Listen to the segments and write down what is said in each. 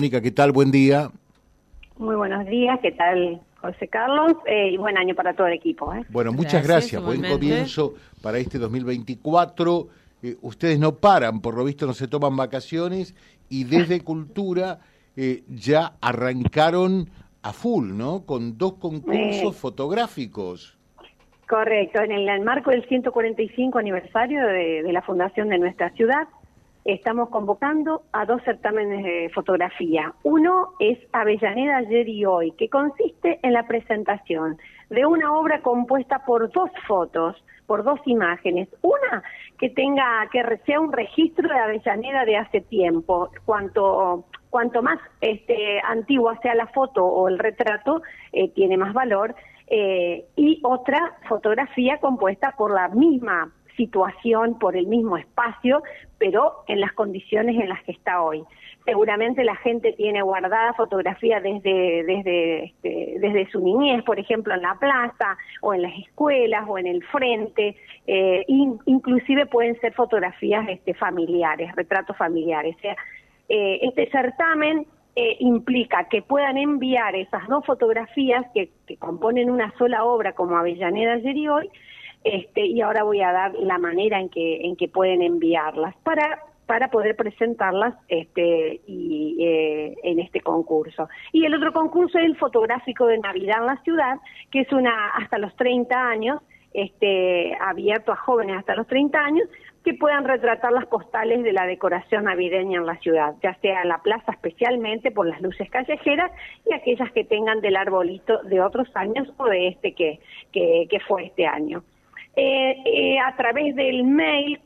Mónica, ¿qué tal? Buen día. Muy buenos días, ¿qué tal José Carlos? Eh, y buen año para todo el equipo. ¿eh? Bueno, muchas gracias. Buen comienzo para este 2024. Eh, ustedes no paran, por lo visto no se toman vacaciones y desde Cultura eh, ya arrancaron a full, ¿no? Con dos concursos fotográficos. Correcto, en el, marco del 145 aniversario de la fundación de nuestra ciudad, estamos convocando a dos certámenes de fotografía. Uno es Avellaneda ayer y hoy, que consiste en la presentación de una obra compuesta por dos fotos, por dos imágenes. Una que tenga, que sea un registro de Avellaneda de hace tiempo. Cuanto, cuanto más este, antigua sea la foto o el retrato, eh, tiene más valor. Eh, y otra fotografía compuesta por la misma situación, por el mismo espacio, pero en las condiciones en las que está hoy. Seguramente la gente tiene guardada fotografía desde, desde, este, desde su niñez, por ejemplo, en la plaza o en las escuelas o en el frente, eh, inclusive pueden ser fotografías este, familiares, retratos familiares. O sea, eh, este certamen eh, implica que puedan enviar esas dos fotografías que, que componen una sola obra como Avellaneda ayer y hoy, este, y ahora voy a dar la manera en que, en que pueden enviarlas para para poder presentarlas este, y, eh, en este concurso. Y el otro concurso es el fotográfico de Navidad en la ciudad, que es una hasta los 30 años, este, abierto a jóvenes hasta los 30 años, que puedan retratar las postales de la decoración navideña en la ciudad, ya sea en la plaza especialmente por las luces callejeras y aquellas que tengan del arbolito de otros años o de este que, que fue este año. Eh, eh, a través del mail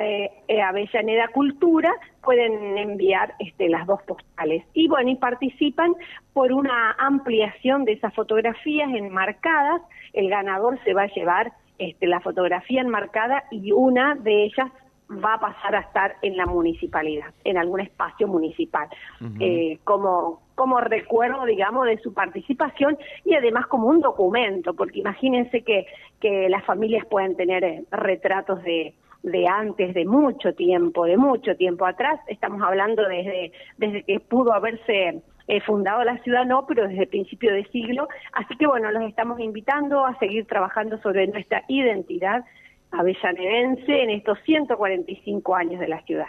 eh, eh, Avellaneda Cultura pueden enviar este, las dos postales. Y bueno, y participan por una ampliación de esas fotografías enmarcadas. El ganador se va a llevar este, la fotografía enmarcada y una de ellas va a pasar a estar en la municipalidad, en algún espacio municipal, eh, como, como recuerdo, digamos, de su participación y además como un documento, porque imagínense que, que las familias pueden tener eh, retratos de, de antes, de mucho tiempo, de mucho tiempo atrás, estamos hablando desde, desde que pudo haberse eh, fundado la ciudad, no, pero desde el principio de siglo, así que bueno, los estamos invitando a seguir trabajando sobre nuestra identidad avellanedense en estos 145 años de la ciudad.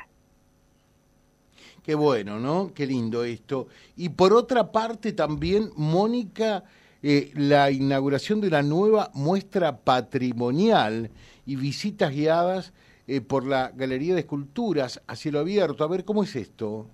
Qué bueno, ¿no? Qué lindo esto. Y por otra parte también, Mónica, eh, la inauguración de una nueva muestra patrimonial y visitas guiadas eh, por la Galería de Esculturas a cielo abierto. A ver, ¿cómo es esto?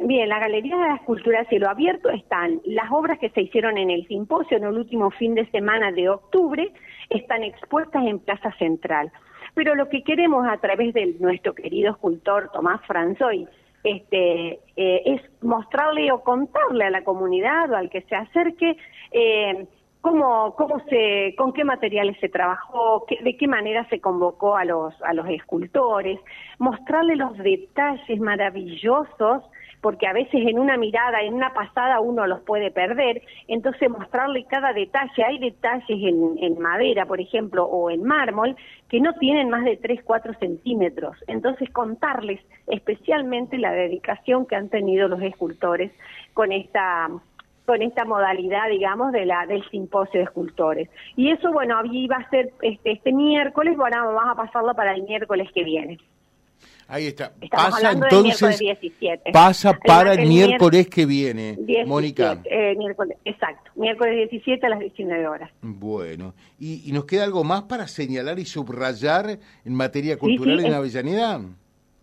Bien, la Galería de Esculturas a cielo abierto están las obras que se hicieron en el simposio en el último fin de semana de octubre, están expuestas en Plaza Central. Pero lo que queremos a través de nuestro querido escultor Tomás Franzoy este, eh, es mostrarle o contarle a la comunidad o al que se acerque eh, cómo, cómo se, con qué materiales se trabajó, de qué manera se convocó a los, a los escultores, mostrarle los detalles maravillosos porque a veces en una mirada, en una pasada uno los puede perder, entonces mostrarle cada detalle, hay detalles en, madera, por ejemplo, o en mármol, que no tienen más de 3, 4 centímetros, entonces contarles especialmente la dedicación que han tenido los escultores con esta con esta modalidad, digamos, de la del simposio de escultores. Y eso, bueno, va a ser este, este miércoles, bueno, vamos a pasarlo para el miércoles que viene. Ahí está. pasa entonces, pasa para el, miércoles, que viene, Mónica. Eh, exacto, miércoles 17 a las 19 horas. Bueno, ¿Y, nos queda algo más para señalar y subrayar en materia cultural en Avellaneda?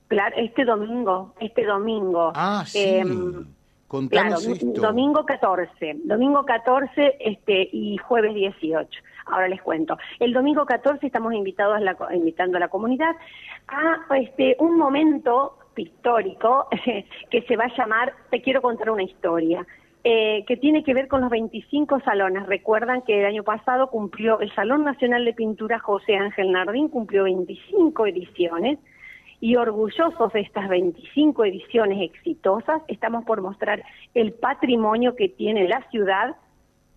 Claro, este domingo, este domingo. Ah, sí. Claro, domingo 14, domingo 14 este, y jueves 18. Ahora les cuento. El domingo 14 estamos invitados la, invitando a la comunidad a este, un momento histórico que se va a llamar Te quiero contar una historia. Eh, que tiene que ver con los 25 salones. Recuerdan que el año pasado cumplió el Salón Nacional de Pintura José Ángel Nardín, cumplió 25 ediciones y orgullosos de estas 25 ediciones exitosas, estamos por mostrar el patrimonio que tiene la ciudad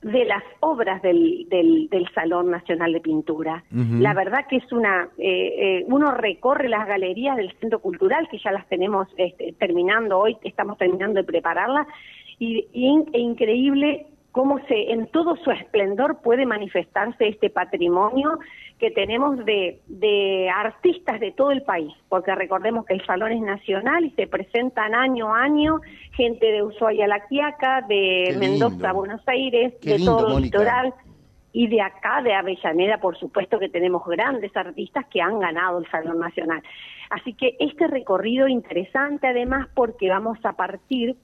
de las obras del, del, Salón Nacional de Pintura. La verdad que es una, eh, eh, uno recorre las galerías del Centro Cultural, que ya las tenemos este, terminando hoy, estamos terminando de prepararlas, y, y e increíble cómo se, en todo su esplendor puede manifestarse este patrimonio que tenemos de, de, artistas de todo el país, porque recordemos que el salón es nacional y se presentan año a año gente de Ushuaia La Quiaca, de Mendoza Buenos Aires, de todo el litoral y de acá, de Avellaneda, por supuesto que tenemos grandes artistas que han ganado el Salón Nacional. Así que este recorrido interesante además porque vamos a partir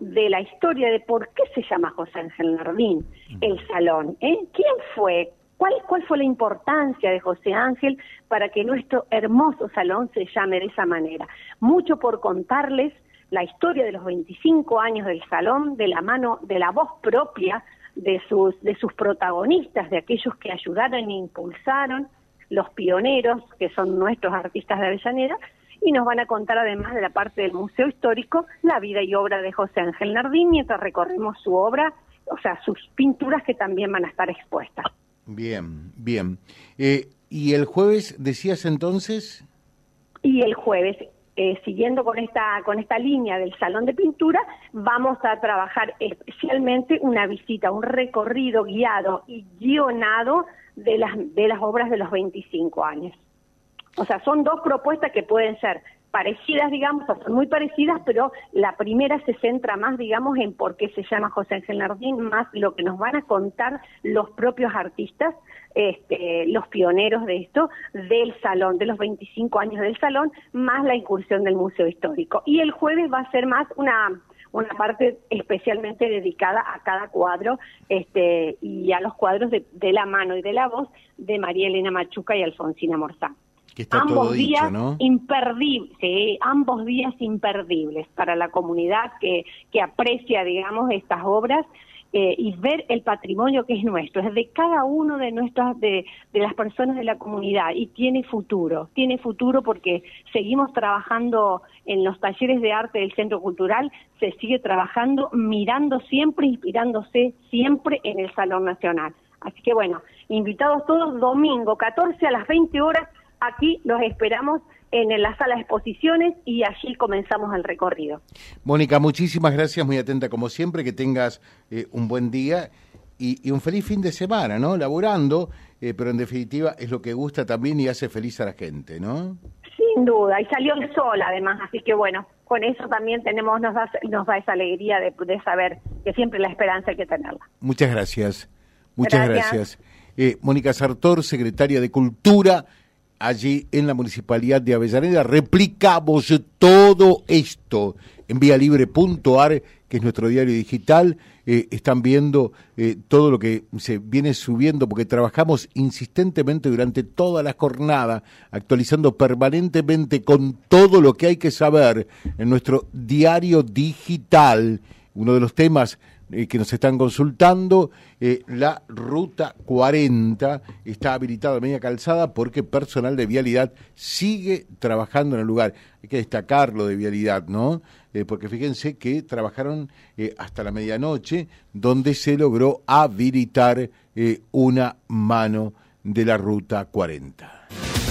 de la historia de por qué se llama José Ángel Nardín el salón. ¿eh? ¿Quién fue? ¿Cuál, ¿Cuál fue la importancia de José Ángel para que nuestro hermoso salón se llame de esa manera? Mucho por contarles la historia de los 25 años del salón, de la mano, de la voz propia de sus, de sus protagonistas, de aquellos que ayudaron e impulsaron, los pioneros, que son nuestros artistas de Avellaneda, y nos van a contar además de la parte del Museo Histórico la vida y obra de José Ángel Nardín mientras recorremos su obra, o sea, sus pinturas que también van a estar expuestas. Bien, bien. Eh, ¿Y el jueves decías entonces? Y el jueves, eh, siguiendo con esta, con esta línea del Salón de Pintura, vamos a trabajar especialmente una visita, un recorrido guiado y guionado de las, de las obras de los 25 años. O sea, son dos propuestas que pueden ser parecidas, digamos, o son muy parecidas, pero la primera se centra más, digamos, en por qué se llama José Ángel Nardín, más lo que nos van a contar los propios artistas, este, los pioneros de esto, del salón, de los 25 años del salón, más la incursión del Museo Histórico. Y el jueves va a ser más una una parte especialmente dedicada a cada cuadro este, y a los cuadros de, de la mano y de la voz de María Elena Machuca y Alfonsina Morzán ambos días imperdibles, sí, ambos días imperdibles para la comunidad que, que aprecia, digamos, estas obras eh, y ver el patrimonio que es nuestro, es de cada uno de nuestras, de, de las personas de la comunidad y tiene futuro, tiene futuro porque seguimos trabajando en los talleres de arte del Centro Cultural, se sigue trabajando, mirando siempre, inspirándose siempre en el Salón Nacional. Así que bueno, invitados todos, domingo 14 a las 20 horas, Aquí los esperamos en la sala de exposiciones y allí comenzamos el recorrido. Mónica, muchísimas gracias, muy atenta como siempre, que tengas eh, un buen día y, un feliz fin de semana, ¿no? Laborando, eh, pero en definitiva es lo que gusta también y hace feliz a la gente, ¿no? Sin duda, y salió el sol además, así que bueno, con eso también tenemos, nos da, nos da esa alegría de, saber que siempre la esperanza hay que tenerla. Muchas gracias, muchas gracias. Eh, Mónica Sartor, secretaria de Cultura allí en la Municipalidad de Avellaneda. Replicamos todo esto en vialibre.ar, que es nuestro diario digital. Eh, están viendo eh, todo lo que se viene subiendo, porque trabajamos insistentemente durante toda la jornada, actualizando permanentemente con todo lo que hay que saber en nuestro diario digital. Uno de los temas eh, que nos están consultando, eh, la ruta 40 está habilitada a media calzada porque personal de vialidad sigue trabajando en el lugar. Hay que destacarlo de vialidad, ¿no? Eh, porque fíjense que trabajaron hasta la medianoche, donde se logró habilitar una mano de la ruta 40.